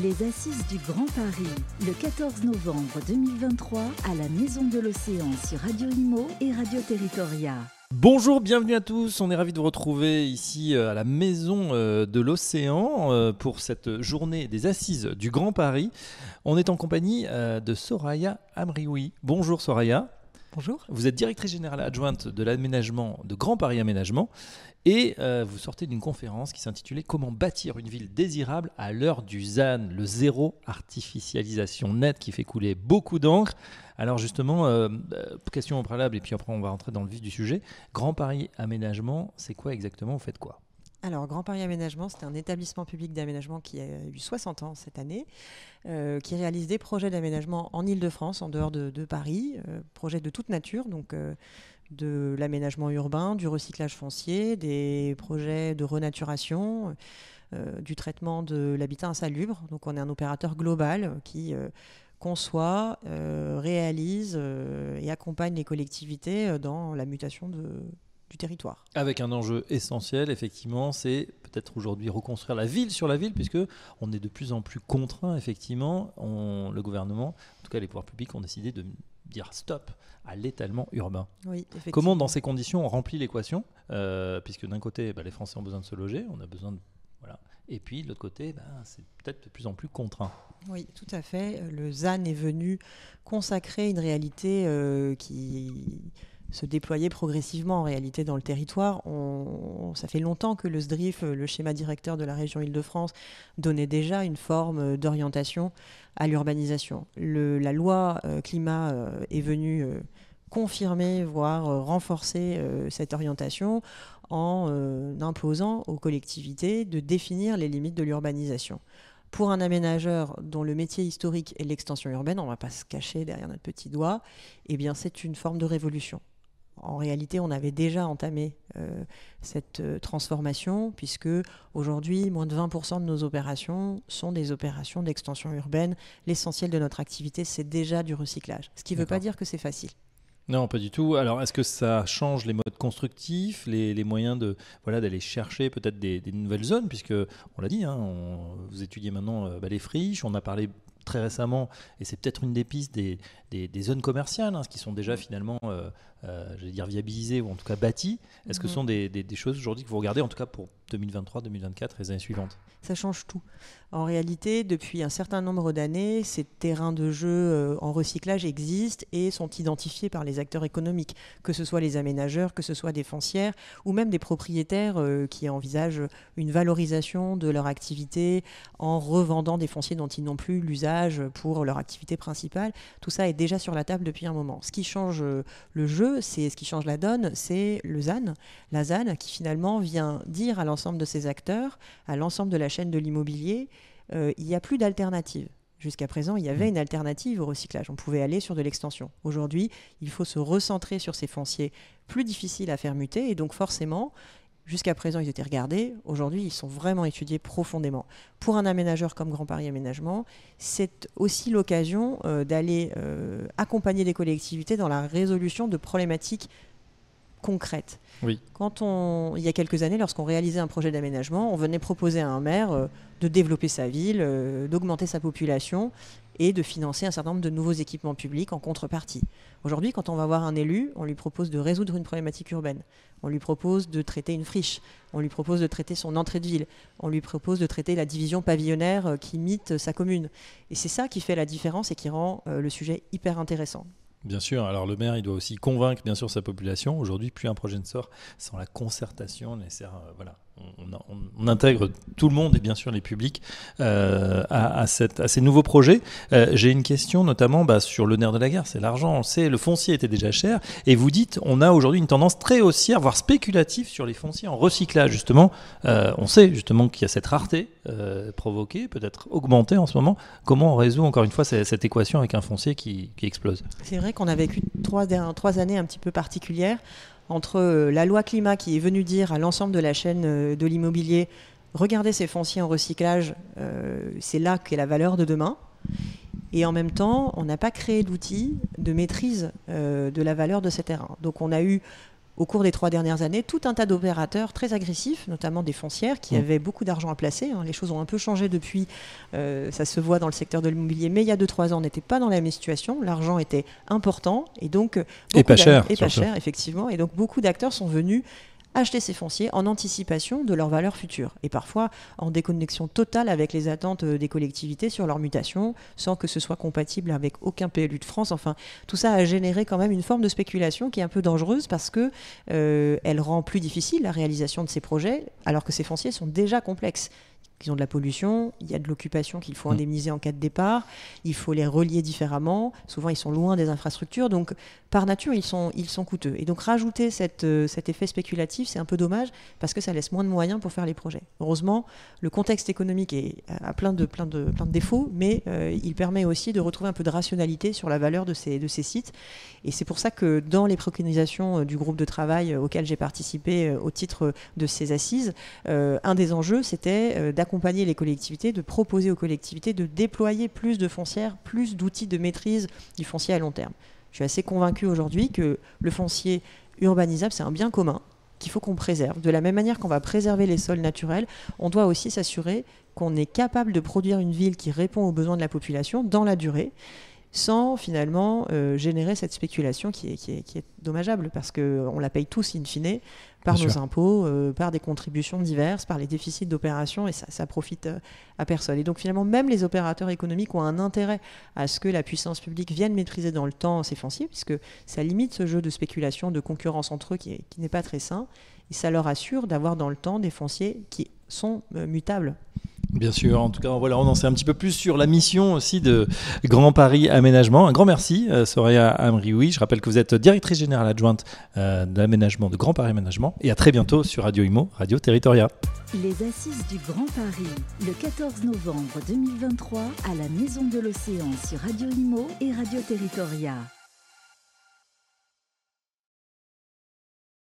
Les Assises du Grand Paris, le 14 novembre 2023, à la Maison de l'Océan sur Radio Imo et Radio Territoria. Bonjour, bienvenue à tous. On est ravis de vous retrouver ici euh, à la Maison euh, de l'Océan euh, pour cette journée des Assises du Grand Paris. On est en compagnie de Soraya Amrioui. Bonjour Soraya. Bonjour. Vous êtes directrice générale adjointe de l'aménagement de Grand Paris Aménagement et euh, vous sortez d'une conférence qui s'intitulait Comment bâtir une ville désirable à l'heure du ZAN, le zéro artificialisation net qui fait couler beaucoup d'encre. Alors justement, euh, euh, question au préalable et puis après on va rentrer dans le vif du sujet. Grand Paris Aménagement, c'est quoi exactement? Vous faites quoi? Alors, Grand Paris Aménagement, c'est un établissement public d'aménagement qui a eu 60 ans cette année, euh, qui réalise des projets d'aménagement en Ile-de-France, en dehors de, Paris, euh, projets de toute nature, donc euh, de l'aménagement urbain, du recyclage foncier, des projets de renaturation, du traitement de l'habitat insalubre. Donc, on est un opérateur global qui conçoit, réalise et accompagne les collectivités dans la mutation de, territoire. Avec un enjeu essentiel, effectivement, c'est peut-être aujourd'hui reconstruire la ville sur la ville, puisque on est de plus en plus contraint, effectivement. On, le gouvernement, en tout cas les pouvoirs publics, ont décidé de dire stop à l'étalement urbain. Oui, Comment, dans ces conditions, on remplit l'équation euh, Puisque d'un côté, bah, les Français ont besoin de se loger, on a besoin de. Voilà. Et puis, de l'autre côté, bah, c'est peut-être de plus en plus contraint. Oui, tout à fait. Le ZAN est venu consacrer une réalité euh, qui se déployer progressivement en réalité dans le territoire. Ça fait longtemps que le SDRIF, le schéma directeur de la région Île-de-France, donnait déjà une forme d'orientation à l'urbanisation. La loi euh, climat euh, est venue euh, confirmer, voire renforcer cette orientation en imposant aux collectivités de définir les limites de l'urbanisation. Pour un aménageur dont le métier historique est l'extension urbaine, on ne va pas se cacher derrière notre petit doigt, eh bien c'est une forme de révolution en réalité, on avait déjà entamé euh, cette euh, transformation, puisque aujourd'hui, moins de 20% de nos opérations sont des opérations d'extension urbaine. L'essentiel de notre activité, c'est déjà du recyclage. Ce qui ne veut pas dire que c'est facile. Non, pas du tout. Alors, est-ce que ça change les modes constructifs, les, moyens de voilà d'aller chercher peut-être des, nouvelles zones, puisque on l'a dit, hein, vous étudiez maintenant euh, bah, les friches, on a parlé très récemment, et c'est peut-être une des pistes des, des, zones commerciales, hein, qui sont déjà finalement, euh, euh, dire, viabilisées ou en tout cas bâties. Est-ce que ce mhm. sont des, des choses aujourd'hui que vous regardez, en tout cas pour 2023, 2024 et les années suivantes? Ça change tout. En réalité, depuis un certain nombre d'années, ces terrains de jeu euh, en recyclage existent et sont identifiés par les acteurs économiques, que ce soit les aménageurs, que ce soit des foncières ou même des propriétaires qui envisagent une valorisation de leur activité en revendant des fonciers dont ils n'ont plus l'usage pour leur activité principale. Tout ça est déjà sur la table depuis un moment. Ce qui change euh, le jeu, c'est ce qui change la donne, c'est le ZAN. La ZAN qui finalement vient dire à l'ensemble de ces acteurs, à l'ensemble de la chaîne de l'immobilier, euh, il n'y a plus d'alternative. Jusqu'à présent, il y avait mmh. une alternative au recyclage. On pouvait aller sur de l'extension. Aujourd'hui, il faut se recentrer sur ces fonciers plus difficiles à faire muter. Et donc, forcément, Jusqu'à présent, ils étaient regardés. Aujourd'hui, ils sont vraiment étudiés profondément. Pour un aménageur comme Grand Paris Aménagement, c'est aussi l'occasion euh, d'aller euh, accompagner des collectivités dans la résolution de problématiques concrètes. Oui. Quand on, il y a quelques années, lorsqu'on réalisait un projet d'aménagement, on venait proposer à un maire euh, de développer sa ville, d'augmenter sa population et de financer un certain nombre de nouveaux équipements publics en contrepartie. Aujourd'hui, quand on va voir un élu, on lui propose de résoudre une problématique urbaine, on lui propose de traiter une friche, on lui propose de traiter son entrée de ville, on lui propose de traiter la division pavillonnaire euh, qui imite sa commune. Et c'est ça qui fait la différence et qui rend euh, le sujet hyper intéressant. Bien sûr, alors le maire, il doit aussi convaincre bien sûr sa population. Aujourd'hui, plus un projet ne sort sans la concertation nécessaire. Euh, voilà, on, intègre tout le monde et bien sûr les publics euh, à, ces nouveaux projets. Euh, j'ai une question notamment bah, sur le nerf de la guerre, c'est l'argent. On sait, le foncier était déjà cher et vous dites, on a aujourd'hui une tendance très haussière, voire spéculative sur les fonciers en recyclage justement. Euh, on sait justement qu'il y a cette rareté provoquée, peut-être augmentée en ce moment. Comment on résout encore une fois cette, équation avec un foncier qui, explose? C'est vrai qu'on a vécu trois années un petit peu particulières entre euh, la loi climat qui est venue dire à l'ensemble de la chaîne euh, de l'immobilier, regardez ces fonciers en recyclage, euh, c'est là qu'est la valeur de demain. Et en même temps, on n'a pas créé d'outils de maîtrise de la valeur de ces terrains. Donc on a eu au cours des trois dernières années tout un tas d'opérateurs très agressifs, notamment des foncières, qui Mmh. avaient beaucoup d'argent à placer. hein. Les choses ont un peu changé depuis, euh, ça se voit dans le secteur de l'immobilier, mais il y a 2-3 ans, on n'était pas dans la même situation. L'argent était important et donc... euh, Et pas d'a- cher, Et pas surtout. cher, effectivement. Et donc beaucoup d'acteurs sont venus acheter ces fonciers en anticipation de leur valeur future et parfois en déconnexion totale avec les attentes euh, des collectivités sur leur mutation sans que ce soit compatible avec aucun PLU de France. Enfin, tout ça a généré quand même une forme de spéculation qui est un peu dangereuse parce que euh, elle rend plus difficile la réalisation de ces projets alors que ces fonciers sont déjà complexes. Ils ont de la pollution, il y a de l'occupation qu'il faut Mm. indemniser en cas de départ, il faut les relier différemment, souvent ils sont loin des infrastructures, donc par nature ils sont, ils sont coûteux. Et donc rajouter cette, euh, cet effet spéculatif, c'est un peu dommage parce que ça laisse moins de moyens pour faire les projets. Heureusement, le contexte économique est, a plein de, plein, de, plein de défauts, mais euh, il permet aussi de retrouver un peu de rationalité sur la valeur de ces, de ces sites. Et c'est pour ça que dans les préconisations euh, du groupe de travail euh, auquel j'ai participé euh, au titre de ces assises, euh, un des enjeux, c'était euh, d'accompagner les collectivités, de proposer aux collectivités de déployer plus de foncières, plus d'outils de maîtrise du foncier à long terme. Je suis assez convaincue aujourd'hui que le foncier urbanisable, c'est un bien commun qu'il faut qu'on préserve. De la même manière qu'on va préserver les sols naturels, on doit aussi s'assurer qu'on est capable de produire une ville qui répond aux besoins de la population dans la durée sans finalement euh, générer cette spéculation qui est, qui est, qui est dommageable parce qu'on la paye tous in fine par Bien nos sûr. impôts, euh, par des contributions diverses, par les déficits d'opération et ça, ça profite euh, à personne. Et donc finalement, même les opérateurs économiques ont un intérêt à ce que la puissance publique vienne maîtriser dans le temps ces fonciers puisque ça limite ce jeu de spéculation, de concurrence entre eux qui est- qui n'est pas très sain et ça leur assure d'avoir dans le temps des fonciers qui sont mutables. Bien sûr, en tout cas, voilà, on en sait un petit peu plus sur la mission aussi de Grand Paris Aménagement. Un grand merci, euh, Soraya Amrioui. Je rappelle que vous êtes directrice générale adjointe euh, d'aménagement de Grand Paris Aménagement. Et à très bientôt sur Radio Imo, Radio Territoria. Les Assises du Grand Paris, le 14 novembre 2023, à la Maison de l'Océan sur Radio Imo et Radio Territoria.